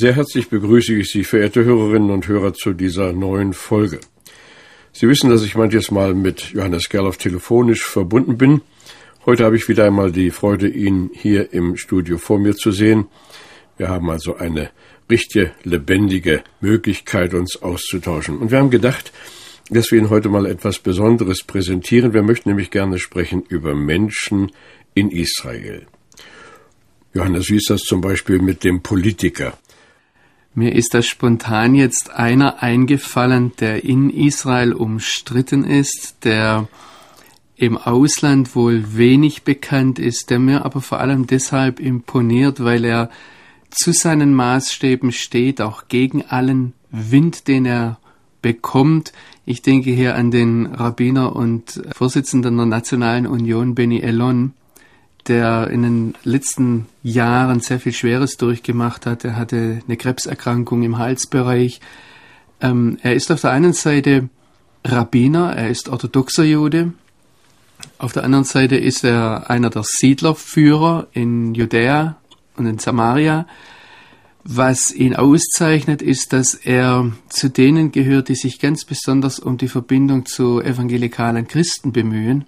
Sehr herzlich begrüße ich Sie, verehrte Hörerinnen und Hörer, zu dieser neuen Folge. Sie wissen, dass ich manches Mal mit Johannes Gerloff telefonisch verbunden bin. Heute habe ich wieder einmal die Freude, ihn hier im Studio vor mir zu sehen. Wir haben also eine richtige, lebendige Möglichkeit, uns auszutauschen. Und wir haben gedacht, dass wir Ihnen heute mal etwas Besonderes präsentieren. Wir möchten nämlich gerne sprechen über Menschen in Israel. Johannes, wie ist das zum Beispiel mit dem Politiker? Mir ist da spontan jetzt einer eingefallen, der in Israel umstritten ist, der im Ausland wohl wenig bekannt ist, der mir aber vor allem deshalb imponiert, weil er zu seinen Maßstäben steht, auch gegen allen Wind, den er bekommt. Ich denke hier an den Rabbiner und Vorsitzenden der Nationalen Union, Benny Elon, der in den letzten Jahren sehr viel Schweres durchgemacht hat. Er hatte eine Krebserkrankung im Halsbereich. Ähm, er ist auf der einen Seite Rabbiner, er ist orthodoxer Jude. Auf der anderen Seite ist er einer der Siedlerführer in Judäa und in Samaria. Was ihn auszeichnet, ist, dass er zu denen gehört, die sich ganz besonders um die Verbindung zu evangelikalen Christen bemühen.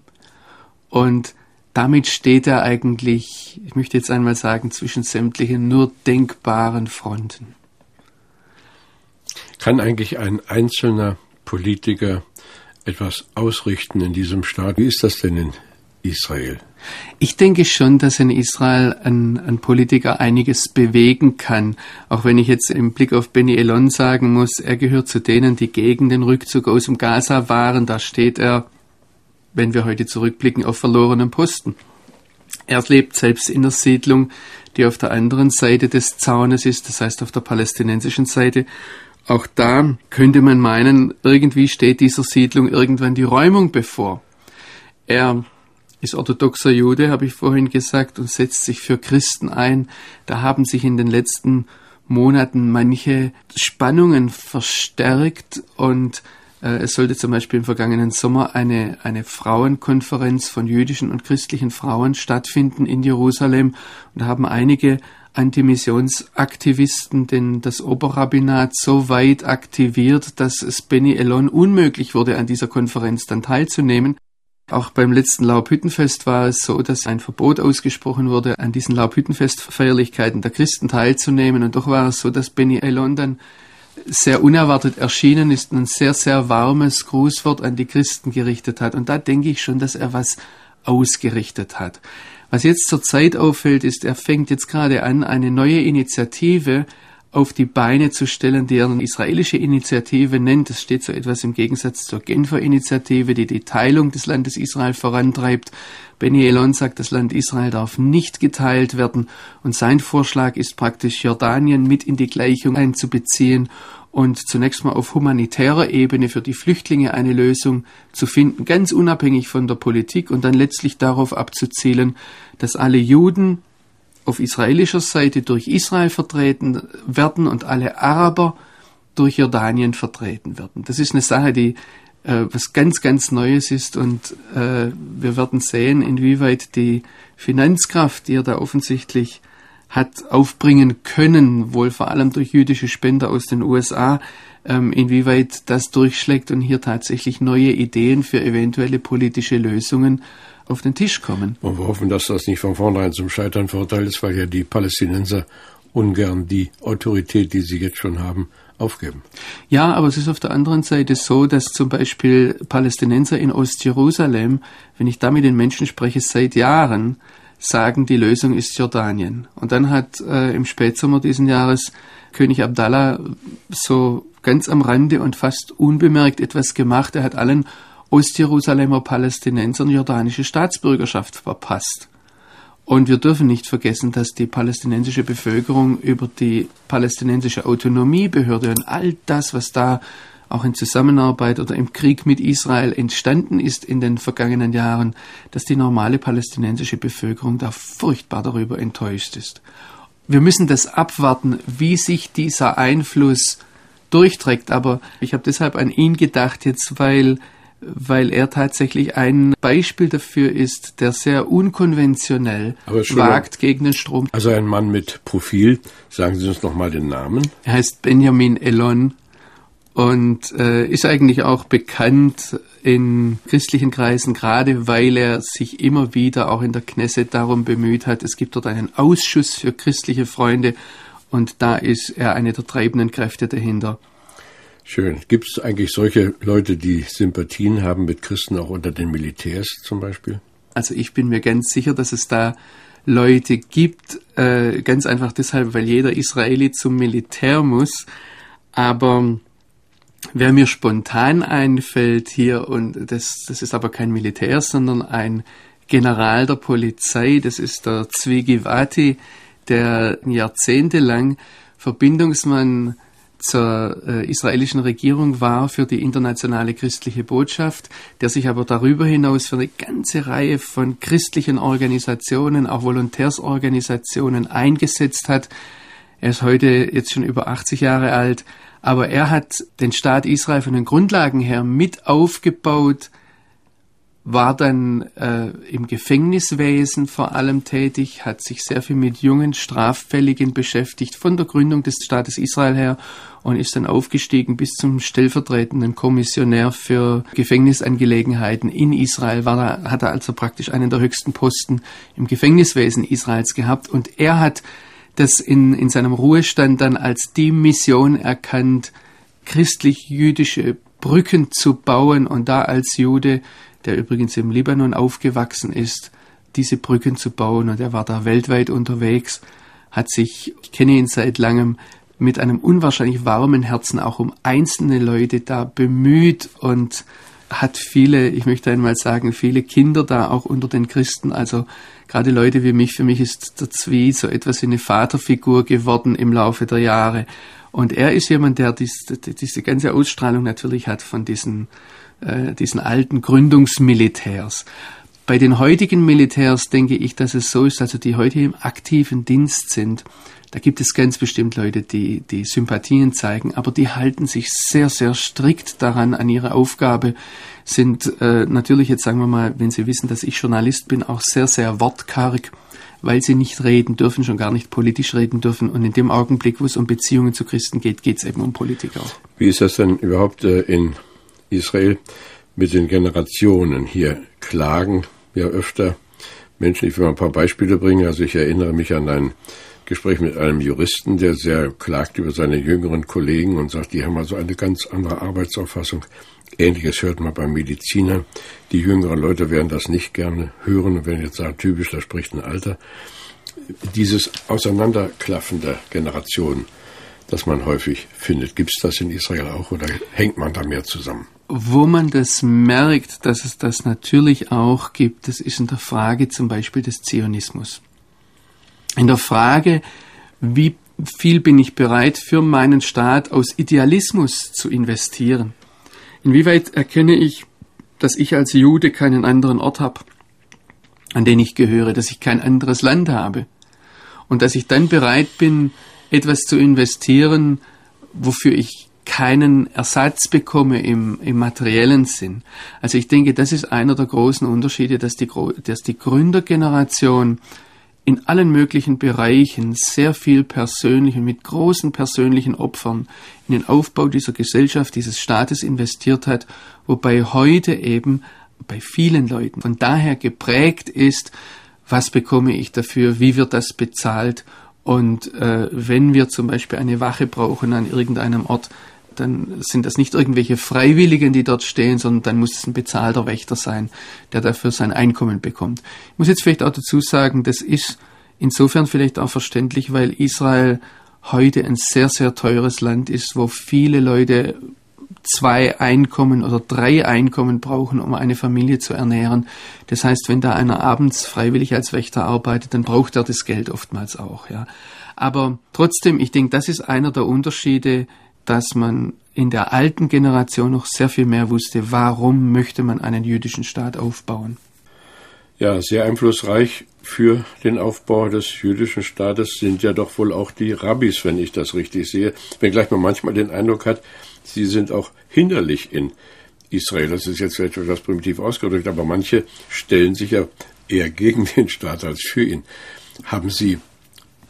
Und damit steht er eigentlich, ich möchte jetzt einmal sagen, zwischen sämtlichen nur denkbaren Fronten. Kann eigentlich ein einzelner Politiker etwas ausrichten in diesem Staat? Wie ist das denn in Israel? Ich denke schon, dass in Israel ein, ein, Politiker einiges bewegen kann. Auch wenn ich jetzt im Blick auf Benny Elon sagen muss, er gehört zu denen, die gegen den Rückzug aus dem Gaza waren. Da steht er wenn wir heute zurückblicken, auf verlorenen Posten. Er lebt selbst in der Siedlung, die auf der anderen Seite des Zaunes ist, das heißt auf der palästinensischen Seite. Auch da könnte man meinen, irgendwie steht dieser Siedlung irgendwann die Räumung bevor. Er ist orthodoxer Jude, habe ich vorhin gesagt, und setzt sich für Christen ein. Da haben sich in den letzten Monaten manche Spannungen verstärkt und es sollte zum Beispiel im vergangenen Sommer eine, eine Frauenkonferenz von jüdischen und christlichen Frauen stattfinden in Jerusalem. Und haben einige Antimissionsaktivisten denn das Oberrabbinat so weit aktiviert, dass es Benny Elon unmöglich wurde, an dieser Konferenz dann teilzunehmen. Auch beim letzten Laubhüttenfest war es so, dass ein Verbot ausgesprochen wurde, an diesen Laubhüttenfestfeierlichkeiten der Christen teilzunehmen. Und doch war es so, dass Benny Elon dann sehr unerwartet erschienen ist und ein sehr, sehr warmes Grußwort an die Christen gerichtet hat. Und da denke ich schon, dass er was ausgerichtet hat. Was jetzt zur Zeit auffällt, ist, er fängt jetzt gerade an, eine neue Initiative auf die Beine zu stellen, die er eine israelische Initiative nennt. Das steht so etwas im Gegensatz zur Genfer Initiative, die die Teilung des Landes Israel vorantreibt. Benny Elon sagt, das Land Israel darf nicht geteilt werden und sein Vorschlag ist praktisch Jordanien mit in die Gleichung einzubeziehen und zunächst mal auf humanitärer Ebene für die Flüchtlinge eine Lösung zu finden, ganz unabhängig von der Politik und dann letztlich darauf abzuzielen, dass alle Juden auf israelischer Seite durch Israel vertreten werden und alle Araber durch Jordanien vertreten werden. Das ist eine Sache, die äh, was ganz, ganz Neues ist und äh, wir werden sehen, inwieweit die Finanzkraft, die er da offensichtlich hat aufbringen können, wohl vor allem durch jüdische Spender aus den USA, ähm, inwieweit das durchschlägt und hier tatsächlich neue Ideen für eventuelle politische Lösungen auf den Tisch kommen. Und wir hoffen, dass das nicht von vornherein zum Scheitern verurteilt ist, weil ja die Palästinenser ungern die Autorität, die sie jetzt schon haben, aufgeben. Ja, aber es ist auf der anderen Seite so, dass zum Beispiel Palästinenser in Ostjerusalem, wenn ich da mit den Menschen spreche, seit Jahren sagen, die Lösung ist Jordanien. Und dann hat äh, im Spätsommer diesen Jahres König Abdallah so ganz am Rande und fast unbemerkt etwas gemacht. Er hat allen Ostjerusalemer Palästinensern jordanische Staatsbürgerschaft verpasst. Und wir dürfen nicht vergessen, dass die palästinensische Bevölkerung über die palästinensische Autonomiebehörde und all das, was da auch in Zusammenarbeit oder im Krieg mit Israel entstanden ist in den vergangenen Jahren, dass die normale palästinensische Bevölkerung da furchtbar darüber enttäuscht ist. Wir müssen das abwarten, wie sich dieser Einfluss durchträgt. Aber ich habe deshalb an ihn gedacht jetzt, weil weil er tatsächlich ein Beispiel dafür ist, der sehr unkonventionell wagt gegen den Strom. Also ein Mann mit Profil. Sagen Sie uns noch mal den Namen. Er heißt Benjamin Elon und äh, ist eigentlich auch bekannt in christlichen Kreisen, gerade weil er sich immer wieder auch in der Knesset darum bemüht hat. Es gibt dort einen Ausschuss für christliche Freunde und da ist er eine der treibenden Kräfte dahinter. Schön. Gibt es eigentlich solche Leute, die Sympathien haben mit Christen auch unter den Militärs zum Beispiel? Also ich bin mir ganz sicher, dass es da Leute gibt, äh, ganz einfach deshalb, weil jeder Israeli zum Militär muss. Aber wer mir spontan einfällt hier, und das, das ist aber kein Militär, sondern ein General der Polizei, das ist der Zwigi Vati, der jahrzehntelang Verbindungsmann zur äh, israelischen Regierung war für die internationale christliche Botschaft, der sich aber darüber hinaus für eine ganze Reihe von christlichen Organisationen, auch Volontärsorganisationen eingesetzt hat. Er ist heute jetzt schon über 80 Jahre alt, aber er hat den Staat Israel von den Grundlagen her mit aufgebaut, war dann äh, im Gefängniswesen vor allem tätig, hat sich sehr viel mit jungen Straffälligen beschäftigt von der Gründung des Staates Israel her und ist dann aufgestiegen bis zum stellvertretenden Kommissionär für Gefängnisangelegenheiten in Israel. War da, hat er also praktisch einen der höchsten Posten im Gefängniswesen Israels gehabt und er hat das in, in seinem Ruhestand dann als die Mission erkannt, christlich-jüdische Brücken zu bauen und da als Jude der übrigens im Libanon aufgewachsen ist, diese Brücken zu bauen. Und er war da weltweit unterwegs, hat sich, ich kenne ihn seit langem, mit einem unwahrscheinlich warmen Herzen auch um einzelne Leute da bemüht und hat viele, ich möchte einmal sagen, viele Kinder da auch unter den Christen. Also gerade Leute wie mich, für mich ist der Zwie so etwas wie eine Vaterfigur geworden im Laufe der Jahre. Und er ist jemand, der dies, diese ganze Ausstrahlung natürlich hat von diesen äh, diesen alten Gründungsmilitärs. Bei den heutigen Militärs denke ich, dass es so ist, also die heute im aktiven Dienst sind, da gibt es ganz bestimmt Leute, die, die Sympathien zeigen, aber die halten sich sehr, sehr strikt daran, an ihre Aufgabe, sind äh, natürlich jetzt sagen wir mal, wenn sie wissen, dass ich Journalist bin, auch sehr, sehr wortkarg, weil sie nicht reden dürfen, schon gar nicht politisch reden dürfen. Und in dem Augenblick, wo es um Beziehungen zu Christen geht, geht es eben um Politik auch. Wie ist das denn überhaupt äh, in Israel mit den Generationen. Hier klagen ja öfter Menschen. Ich will mal ein paar Beispiele bringen. Also ich erinnere mich an ein Gespräch mit einem Juristen, der sehr klagt über seine jüngeren Kollegen und sagt, die haben also eine ganz andere Arbeitsauffassung. Ähnliches hört man beim Mediziner. Die jüngeren Leute werden das nicht gerne hören und werden jetzt sagen, typisch, da spricht ein Alter. Dieses Auseinanderklaffen der Generationen, das man häufig findet, gibt es das in Israel auch oder hängt man da mehr zusammen? Wo man das merkt, dass es das natürlich auch gibt, das ist in der Frage zum Beispiel des Zionismus. In der Frage, wie viel bin ich bereit für meinen Staat aus Idealismus zu investieren? Inwieweit erkenne ich, dass ich als Jude keinen anderen Ort habe, an den ich gehöre, dass ich kein anderes Land habe und dass ich dann bereit bin, etwas zu investieren, wofür ich keinen Ersatz bekomme im, im materiellen Sinn. Also ich denke, das ist einer der großen Unterschiede, dass die, dass die Gründergeneration in allen möglichen Bereichen sehr viel persönlich und mit großen persönlichen Opfern in den Aufbau dieser Gesellschaft, dieses Staates investiert hat, wobei heute eben bei vielen Leuten von daher geprägt ist, was bekomme ich dafür, wie wird das bezahlt und äh, wenn wir zum Beispiel eine Wache brauchen an irgendeinem Ort, dann sind das nicht irgendwelche Freiwilligen, die dort stehen, sondern dann muss es ein bezahlter Wächter sein, der dafür sein Einkommen bekommt. Ich muss jetzt vielleicht auch dazu sagen, das ist insofern vielleicht auch verständlich, weil Israel heute ein sehr, sehr teures Land ist, wo viele Leute zwei Einkommen oder drei Einkommen brauchen, um eine Familie zu ernähren. Das heißt, wenn da einer abends freiwillig als Wächter arbeitet, dann braucht er das Geld oftmals auch, ja. Aber trotzdem, ich denke, das ist einer der Unterschiede, dass man in der alten Generation noch sehr viel mehr wusste, warum möchte man einen jüdischen Staat aufbauen. Ja, sehr einflussreich für den Aufbau des jüdischen Staates sind ja doch wohl auch die Rabbis, wenn ich das richtig sehe. Wenngleich man manchmal den Eindruck hat, sie sind auch hinderlich in Israel. Das ist jetzt vielleicht etwas primitiv ausgedrückt, aber manche stellen sich ja eher gegen den Staat als für ihn. Haben Sie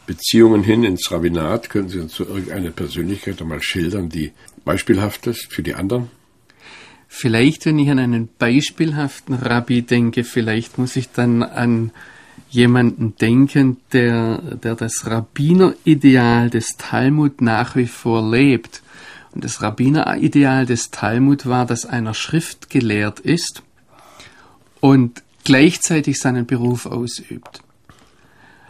Beziehungen hin ins Rabbinat? Können Sie uns so irgendeine Persönlichkeit einmal schildern, die beispielhaft ist für die anderen? Vielleicht, wenn ich an einen beispielhaften Rabbi denke, vielleicht muss ich dann an jemanden denken, der, der das Rabbinerideal des Talmud nach wie vor lebt. Und das Rabbinerideal des Talmud war, dass einer Schrift gelehrt ist und gleichzeitig seinen Beruf ausübt.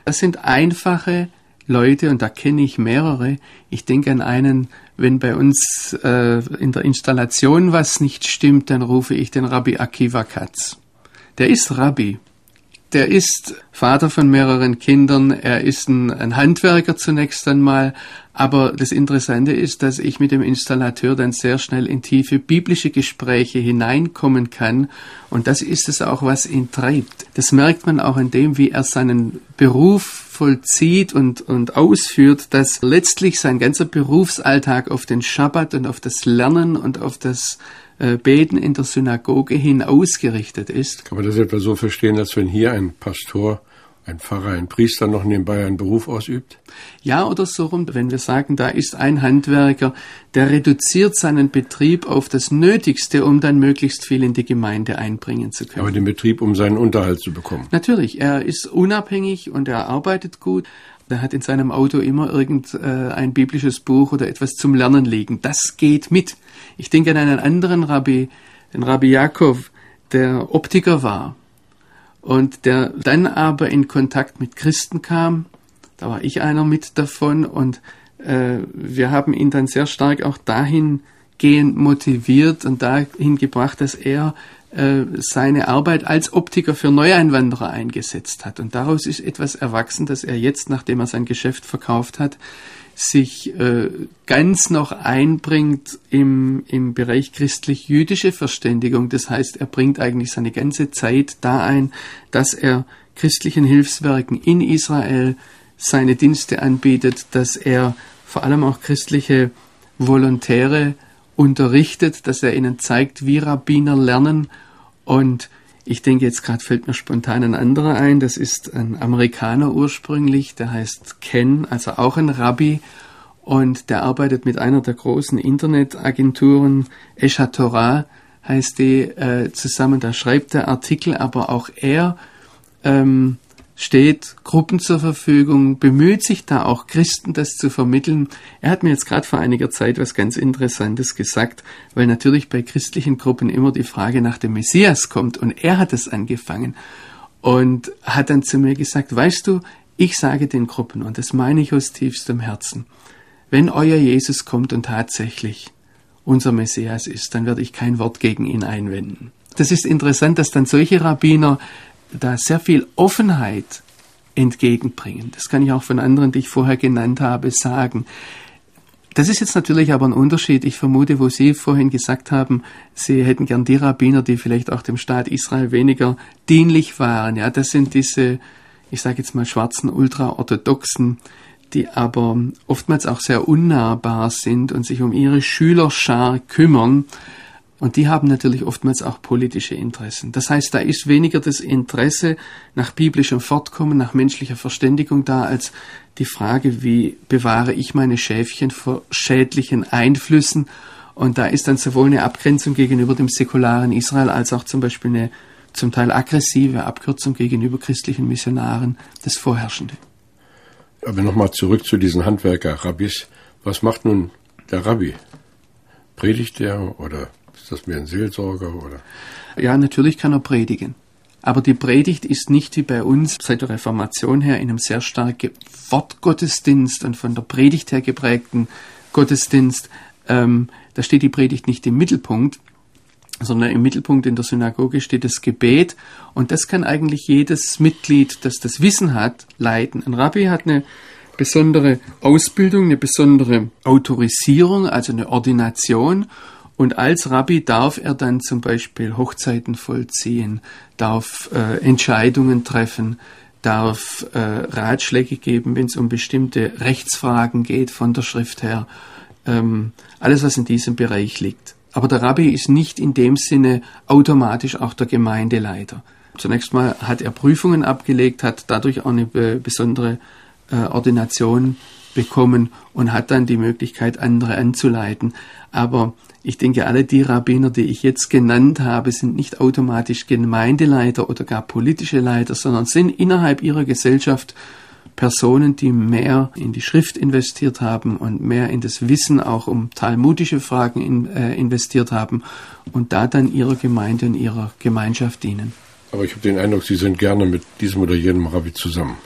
Das sind einfache Leute und da kenne ich mehrere. Ich denke an einen, wenn bei uns äh, in der Installation was nicht stimmt, dann rufe ich den Rabbi Akiva Katz. Der ist Rabbi. Der ist Vater von mehreren Kindern. Er ist ein, ein Handwerker zunächst einmal. Aber das Interessante ist, dass ich mit dem Installateur dann sehr schnell in tiefe biblische Gespräche hineinkommen kann. Und das ist es auch, was ihn treibt. Das merkt man auch an dem, wie er seinen Beruf vollzieht und, und ausführt, dass letztlich sein ganzer Berufsalltag auf den Schabbat und auf das Lernen und auf das Beten in der Synagoge hin ausgerichtet ist. Kann man das etwa so verstehen, als wenn hier ein Pastor ein Pfarrer, ein Priester noch nebenbei einen Beruf ausübt? Ja, oder so rum. Wenn wir sagen, da ist ein Handwerker, der reduziert seinen Betrieb auf das Nötigste, um dann möglichst viel in die Gemeinde einbringen zu können. Aber den Betrieb, um seinen Unterhalt zu bekommen. Natürlich, er ist unabhängig und er arbeitet gut. Er hat in seinem Auto immer irgendein äh, biblisches Buch oder etwas zum Lernen liegen. Das geht mit. Ich denke an einen anderen Rabbi, den Rabbi Jakob, der Optiker war und der dann aber in Kontakt mit Christen kam. Da war ich einer mit davon und äh, wir haben ihn dann sehr stark auch dahingehend motiviert und dahin gebracht, dass er äh, seine Arbeit als Optiker für Neueinwanderer eingesetzt hat. Und daraus ist etwas erwachsen, dass er jetzt, nachdem er sein Geschäft verkauft hat, sich äh, ganz noch einbringt im, im Bereich christlich-jüdische Verständigung. Das heißt, er bringt eigentlich seine ganze Zeit da ein, dass er christlichen Hilfswerken in Israel seine Dienste anbietet, dass er vor allem auch christliche Volontäre unterrichtet, dass er ihnen zeigt, wie Rabbiner lernen und ich denke, jetzt gerade fällt mir spontan ein anderer ein. Das ist ein Amerikaner ursprünglich, der heißt Ken, also auch ein Rabbi. Und der arbeitet mit einer der großen Internetagenturen, Esha Torah heißt die, äh, zusammen. Da schreibt er Artikel, aber auch er ähm, steht Gruppen zur Verfügung, bemüht sich da auch Christen das zu vermitteln. Er hat mir jetzt gerade vor einiger Zeit was ganz Interessantes gesagt, weil natürlich bei christlichen Gruppen immer die Frage nach dem Messias kommt und er hat es angefangen und hat dann zu mir gesagt, weißt du, ich sage den Gruppen und das meine ich aus tiefstem Herzen, wenn euer Jesus kommt und tatsächlich unser Messias ist, dann werde ich kein Wort gegen ihn einwenden. Das ist interessant, dass dann solche Rabbiner da sehr viel Offenheit entgegenbringen. Das kann ich auch von anderen, die ich vorher genannt habe, sagen. Das ist jetzt natürlich aber ein Unterschied. Ich vermute, wo Sie vorhin gesagt haben, Sie hätten gern die Rabbiner, die vielleicht auch dem Staat Israel weniger dienlich waren. Ja, das sind diese, ich sage jetzt mal, schwarzen Ultraorthodoxen, die aber oftmals auch sehr unnahbar sind und sich um ihre Schülerschar kümmern und die haben natürlich oftmals auch politische Interessen. Das heißt, da ist weniger das Interesse nach biblischem Fortkommen, nach menschlicher Verständigung da, als die Frage, wie bewahre ich meine Schäfchen vor schädlichen Einflüssen. Und da ist dann sowohl eine Abgrenzung gegenüber dem säkularen Israel als auch zum Beispiel eine zum Teil aggressive Abkürzung gegenüber christlichen Missionaren das Vorherrschende. Aber nochmal zurück zu diesen Handwerker-Rabbis. Was macht nun der Rabbi? Predigt er oder ist das mehr ein Seelsorger oder? Ja, natürlich kann er predigen. Aber die Predigt ist nicht wie bei uns seit der Reformation her in einem sehr starken Wortgottesdienst und von der Predigt her geprägten Gottesdienst ähm, da steht die Predigt nicht im Mittelpunkt, sondern im Mittelpunkt in der Synagoge steht das Gebet und das kann eigentlich jedes Mitglied, das das Wissen hat, leiten. Ein Rabbi hat eine besondere Ausbildung, eine besondere Autorisierung, also eine Ordination und als Rabbi darf er dann zum Beispiel Hochzeiten vollziehen, darf äh, Entscheidungen treffen, darf äh, Ratschläge geben, wenn es um bestimmte Rechtsfragen geht von der Schrift her. Ähm, alles, was in diesem Bereich liegt. Aber der Rabbi ist nicht in dem Sinne automatisch auch der Gemeindeleiter. Zunächst mal hat er Prüfungen abgelegt, hat dadurch auch eine besondere äh, Ordination bekommen und hat dann die Möglichkeit, andere anzuleiten. Aber ich denke, alle die Rabbiner, die ich jetzt genannt habe, sind nicht automatisch Gemeindeleiter oder gar politische Leiter, sondern sind innerhalb ihrer Gesellschaft Personen, die mehr in die Schrift investiert haben und mehr in das Wissen auch um talmudische Fragen in, äh, investiert haben und da dann ihrer Gemeinde und ihrer Gemeinschaft dienen. Aber ich habe den Eindruck, Sie sind gerne mit diesem oder jenem Rabbi zusammen.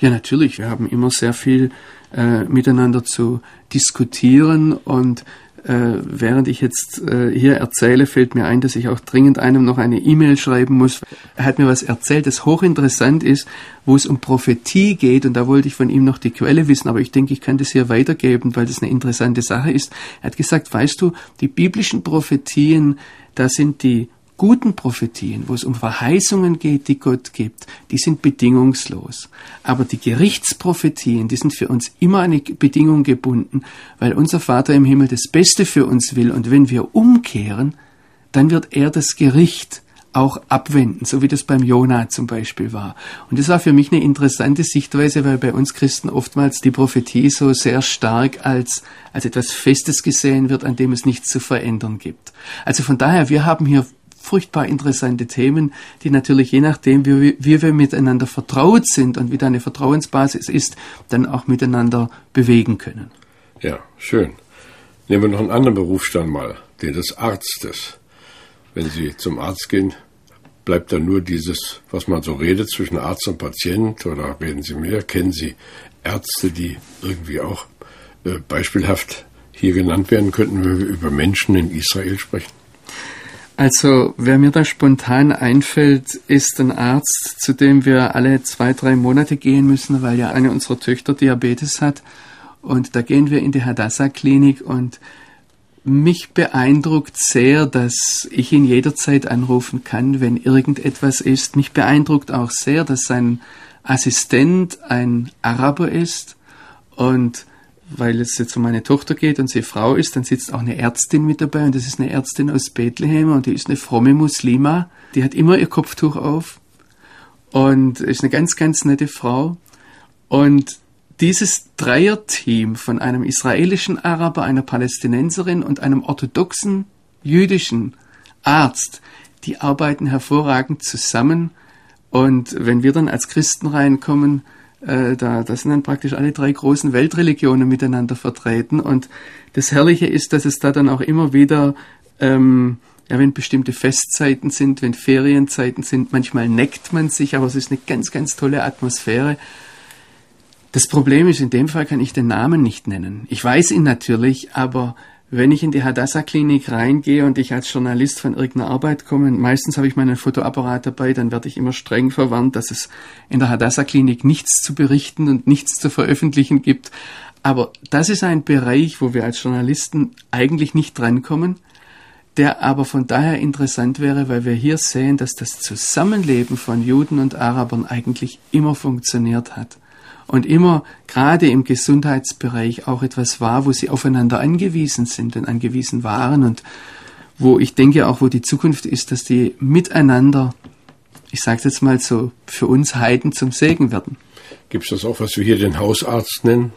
Ja, natürlich. Wir haben immer sehr viel äh, miteinander zu diskutieren und äh, während ich jetzt äh, hier erzähle, fällt mir ein, dass ich auch dringend einem noch eine E-Mail schreiben muss. Er hat mir was erzählt, das hochinteressant ist, wo es um Prophetie geht und da wollte ich von ihm noch die Quelle wissen, aber ich denke, ich kann das hier weitergeben, weil das eine interessante Sache ist. Er hat gesagt, weißt du, die biblischen Prophetien, da sind die guten Prophetien, wo es um Verheißungen geht, die Gott gibt, die sind bedingungslos. Aber die Gerichtsprophetien, die sind für uns immer eine Bedingung gebunden, weil unser Vater im Himmel das Beste für uns will. Und wenn wir umkehren, dann wird er das Gericht auch abwenden, so wie das beim Jonah zum Beispiel war. Und das war für mich eine interessante Sichtweise, weil bei uns Christen oftmals die Prophetie so sehr stark als, als etwas Festes gesehen wird, an dem es nichts zu verändern gibt. Also von daher, wir haben hier furchtbar interessante Themen, die natürlich je nachdem, wie, wie wir miteinander vertraut sind und wie da eine Vertrauensbasis ist, dann auch miteinander bewegen können. Ja, schön. Nehmen wir noch einen anderen Berufsstand mal, den des Arztes. Wenn Sie zum Arzt gehen, bleibt da nur dieses, was man so redet zwischen Arzt und Patient oder reden Sie mehr? Kennen Sie Ärzte, die irgendwie auch äh, beispielhaft hier genannt werden könnten, wenn wir über Menschen in Israel sprechen? Also, wer mir da spontan einfällt, ist ein Arzt, zu dem wir alle zwei, drei Monate gehen müssen, weil ja eine unserer Töchter Diabetes hat. Und da gehen wir in die Hadassah-Klinik und mich beeindruckt sehr, dass ich ihn jederzeit anrufen kann, wenn irgendetwas ist. Mich beeindruckt auch sehr, dass sein Assistent ein Araber ist und weil es jetzt um meine Tochter geht und sie Frau ist, dann sitzt auch eine Ärztin mit dabei und das ist eine Ärztin aus Bethlehem und die ist eine fromme Muslima. Die hat immer ihr Kopftuch auf und ist eine ganz, ganz nette Frau. Und dieses Dreierteam von einem israelischen Araber, einer Palästinenserin und einem orthodoxen jüdischen Arzt, die arbeiten hervorragend zusammen. Und wenn wir dann als Christen reinkommen, äh, da, da sind dann praktisch alle drei großen Weltreligionen miteinander vertreten. Und das Herrliche ist, dass es da dann auch immer wieder, ähm, ja, wenn bestimmte Festzeiten sind, wenn Ferienzeiten sind, manchmal neckt man sich, aber es ist eine ganz, ganz tolle Atmosphäre. Das Problem ist, in dem Fall kann ich den Namen nicht nennen. Ich weiß ihn natürlich, aber wenn ich in die Hadassah-Klinik reingehe und ich als Journalist von irgendeiner Arbeit komme, meistens habe ich meinen Fotoapparat dabei, dann werde ich immer streng verwarnt, dass es in der Hadassah-Klinik nichts zu berichten und nichts zu veröffentlichen gibt. Aber das ist ein Bereich, wo wir als Journalisten eigentlich nicht drankommen, der aber von daher interessant wäre, weil wir hier sehen, dass das Zusammenleben von Juden und Arabern eigentlich immer funktioniert hat und immer gerade im Gesundheitsbereich auch etwas war, wo sie aufeinander angewiesen sind und angewiesen waren und wo ich denke auch, wo die Zukunft ist, dass die miteinander, ich sage jetzt mal so, für uns Heiden zum Segen werden. Gibt es das auch, was wir hier den Hausarzt nennen?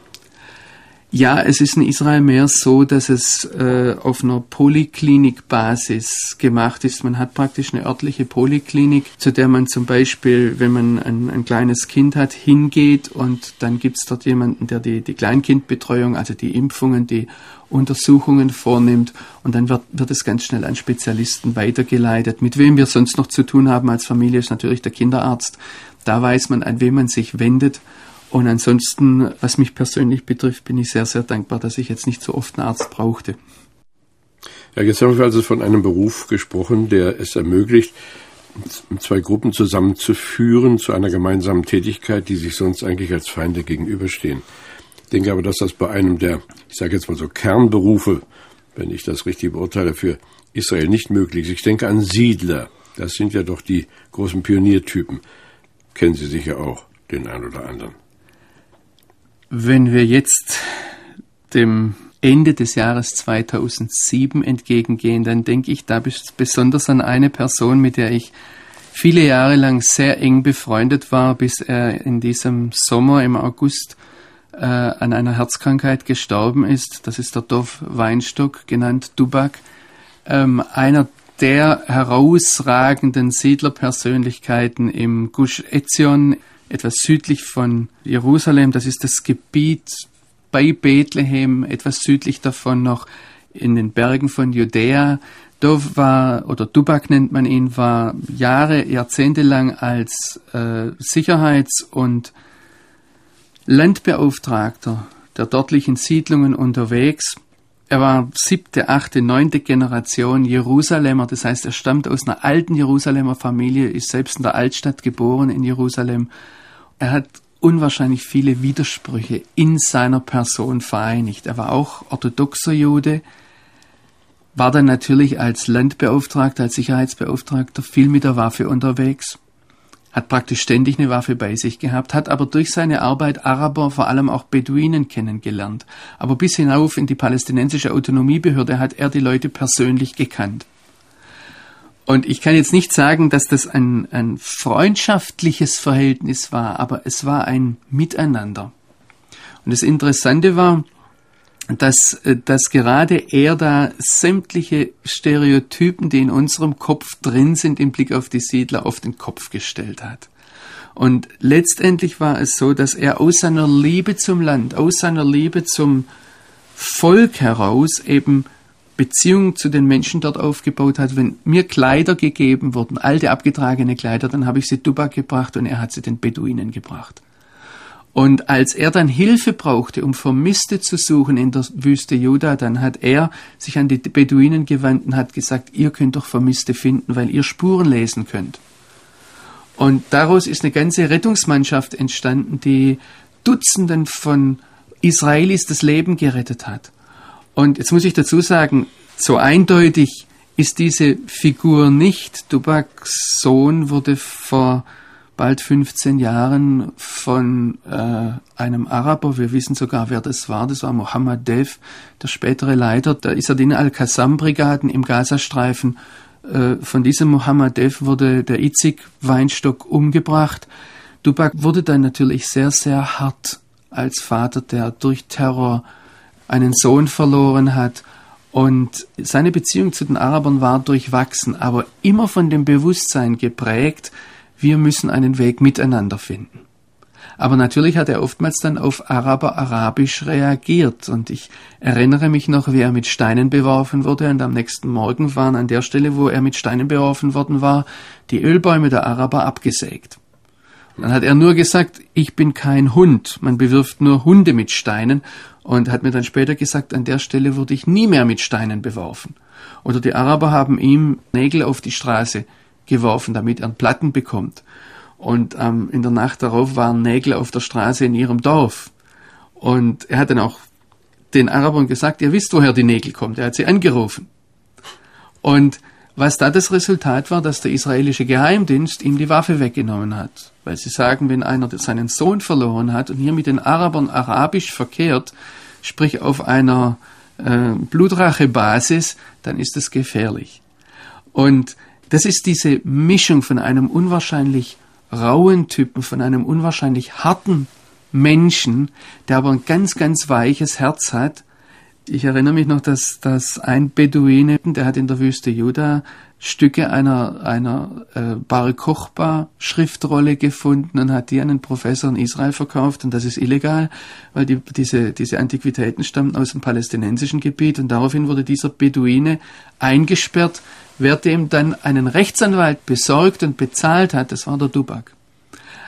Ja, es ist in Israel mehr so, dass es äh, auf einer Poliklinikbasis gemacht ist. Man hat praktisch eine örtliche Poliklinik, zu der man zum Beispiel, wenn man ein, ein kleines Kind hat, hingeht und dann gibt's dort jemanden, der die, die Kleinkindbetreuung, also die Impfungen, die Untersuchungen vornimmt und dann wird, wird es ganz schnell an Spezialisten weitergeleitet. Mit wem wir sonst noch zu tun haben als Familie ist natürlich der Kinderarzt. Da weiß man, an wen man sich wendet Und ansonsten, was mich persönlich betrifft, bin ich sehr, sehr dankbar, dass ich jetzt nicht so oft einen Arzt brauchte. Ja, jetzt haben wir also von einem Beruf gesprochen, der es ermöglicht, zwei Gruppen zusammenzuführen zu einer gemeinsamen Tätigkeit, die sich sonst eigentlich als Feinde gegenüberstehen. Ich denke aber, dass das bei einem der, ich sage jetzt mal so Kernberufe, wenn ich das richtig beurteile, für Israel nicht möglich ist. Ich denke an Siedler. Das sind ja doch die großen Pioniertypen. Kennen Sie sicher auch den einen oder anderen. Wenn wir jetzt dem Ende des Jahres 2007 entgegengehen, dann denke ich da besonders an eine Person, mit der ich viele Jahre lang sehr eng befreundet war, bis er in diesem Sommer im August äh, an einer Herzkrankheit gestorben ist. Das ist der Dorf Weinstock, genannt Dubak. Ähm, einer der herausragenden Siedlerpersönlichkeiten im Gush Etzion, etwas südlich von Jerusalem. Das ist das Gebiet bei Bethlehem, etwas südlich davon noch in den Bergen von Judäa. Dov war, oder Dubak nennt man ihn, war Jahre, Jahrzehnte lang als äh, Sicherheits- und Landbeauftragter der dortlichen Siedlungen unterwegs. Er war siebte, achte, neunte Generation Jerusalemer, das heißt, er stammt aus einer alten Jerusalemer Familie, ist selbst in der Altstadt geboren in Jerusalem. Er hat unwahrscheinlich viele Widersprüche in seiner Person vereinigt. Er war auch orthodoxer Jude, war dann natürlich als Landbeauftragter, als Sicherheitsbeauftragter viel mit der Waffe unterwegs, hat praktisch ständig eine Waffe bei sich gehabt, hat aber durch seine Arbeit Araber, vor allem auch Beduinen kennengelernt. Aber bis hinauf in die palästinensische Autonomiebehörde hat er die Leute persönlich gekannt. Und ich kann jetzt nicht sagen, dass das ein, ein freundschaftliches Verhältnis war, aber es war ein Miteinander. Und das Interessante war, dass, äh, dass gerade er da sämtliche Stereotypen, die in unserem Kopf drin sind, im Blick auf die Siedler auf den Kopf gestellt hat. Und letztendlich war es so, dass er aus seiner Liebe zum Land, aus seiner Liebe zum Volk heraus eben Beziehung zu den Menschen dort aufgebaut hat. Wenn mir Kleider gegeben wurden, alte abgetragene Kleider, dann habe ich sie Dubak gebracht und er hat sie den Beduinen gebracht. Und als er dann Hilfe brauchte, um Vermisste zu suchen in der Wüste Juda, dann hat er sich an die Beduinen gewandt und hat gesagt, ihr könnt doch Vermisste finden, weil ihr Spuren lesen könnt. Und daraus ist eine ganze Rettungsmannschaft entstanden, die Dutzenden von Israelis das Leben gerettet hat. Und jetzt muss ich dazu sagen, so eindeutig ist diese Figur nicht. Dubaks Sohn wurde vor bald 15 Jahren von äh, einem Araber, wir wissen sogar, wer das war, das war Mohammed Dev, der spätere Leiter der Isadin al-Qassam-Brigaden im Gazastreifen. Äh, von diesem Mohammed Dev wurde der Itzig Weinstock umgebracht. Dubak wurde dann natürlich sehr, sehr hart als Vater, der durch Terror einen Sohn verloren hat. Und seine Beziehung zu den Arabern war durchwachsen, aber immer von dem Bewusstsein geprägt, wir müssen einen Weg miteinander finden. Aber natürlich hat er oftmals dann auf Araber-Arabisch reagiert. Und ich erinnere mich noch, wie er mit Steinen beworfen wurde. Und am nächsten Morgen waren an der Stelle, wo er mit Steinen beworfen worden war, die Ölbäume der Araber abgesägt. Dann hat er nur gesagt, ich bin kein Hund. Man bewirft nur Hunde mit Steinen und hat mir dann später gesagt, an der Stelle wurde ich nie mehr mit Steinen beworfen. Oder die Araber haben ihm Nägel auf die Straße geworfen, damit er einen Platten bekommt. Und ähm, in der Nacht darauf waren Nägel auf der Straße in ihrem Dorf. Und er hat dann auch den Arabern gesagt, ihr wisst, woher die Nägel kommt. Er hat sie angerufen. Und was da das Resultat war, dass der israelische Geheimdienst ihm die Waffe weggenommen hat. Weil sie sagen, wenn einer seinen Sohn verloren hat und hier mit den Arabern arabisch verkehrt, sprich auf einer äh, Blutrache-Basis, dann ist es gefährlich. Und das ist diese Mischung von einem unwahrscheinlich rauen Typen, von einem unwahrscheinlich harten Menschen, der aber ein ganz, ganz weiches Herz hat, ich erinnere mich noch, dass, dass ein Beduine, der hat in der Wüste Juda Stücke einer, einer äh, Bar Kochba Schriftrolle gefunden und hat die an einen Professor in Israel verkauft und das ist illegal, weil die, diese, diese Antiquitäten stammen aus dem palästinensischen Gebiet und daraufhin wurde dieser Beduine eingesperrt, wer dem dann einen Rechtsanwalt besorgt und bezahlt hat, das war der Dubak.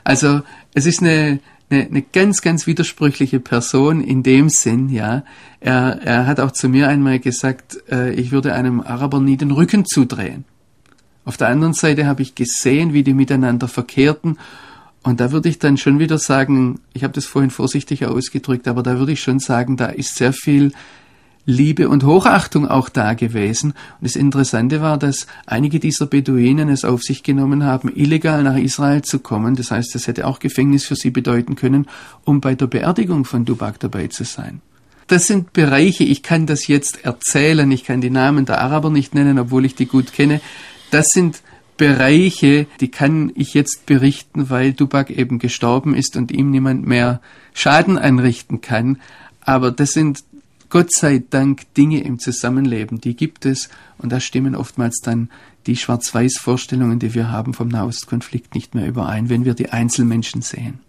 Also es ist eine, eine, eine ganz, ganz widersprüchliche Person in dem Sinn, ja. Er, er hat auch zu mir einmal gesagt, äh, ich würde einem Araber nie den Rücken zudrehen. Auf der anderen Seite habe ich gesehen, wie die miteinander verkehrten. Und da würde ich dann schon wieder sagen, ich habe das vorhin vorsichtig ausgedrückt, aber da würde ich schon sagen, da ist sehr viel Liebe und Hochachtung auch da gewesen. Und das Interessante war, dass einige dieser Beduinen es auf sich genommen haben, illegal nach Israel zu kommen. Das heißt, das hätte auch Gefängnis für sie bedeuten können, um bei der Beerdigung von Dubak dabei zu sein. Das sind Bereiche, ich kann das jetzt erzählen, ich kann die Namen der Araber nicht nennen, obwohl ich die gut kenne. Das sind Bereiche, die kann ich jetzt berichten, weil Dubak eben gestorben ist und ihm niemand mehr Schaden anrichten kann. Aber das sind Gott sei Dank Dinge im Zusammenleben, die gibt es und da stimmen oftmals dann die Schwarz-Weiß-Vorstellungen, die wir haben vom Nahostkonflikt nicht mehr überein, wenn wir die Einzelmenschen sehen.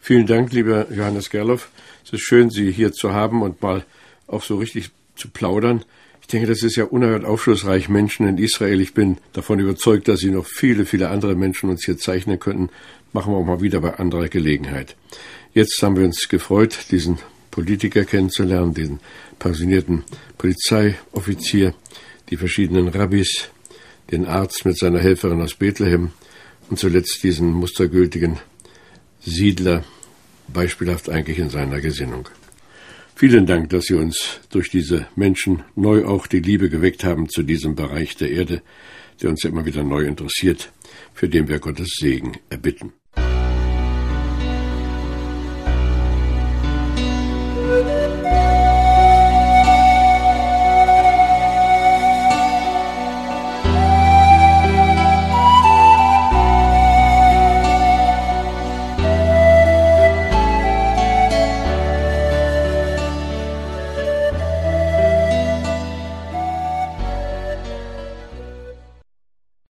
Vielen Dank, lieber Johannes Gerloff. Es ist schön, Sie hier zu haben und mal auch so richtig zu plaudern. Ich denke, das ist ja unerhört aufschlussreich, Menschen in Israel. Ich bin davon überzeugt, dass Sie noch viele, viele andere Menschen uns hier zeichnen könnten. Machen wir auch mal wieder bei anderer Gelegenheit. Jetzt haben wir uns gefreut, diesen Politiker kennenzulernen, den pensionierten Polizeioffizier, die verschiedenen Rabbis, den Arzt mit seiner Helferin aus Bethlehem und zuletzt diesen mustergültigen Siedler, beispielhaft eigentlich in seiner Gesinnung. Vielen Dank, dass Sie uns durch diese Menschen neu auch die Liebe geweckt haben zu diesem Bereich der Erde, der uns immer wieder neu interessiert, für den wir Gottes Segen erbitten.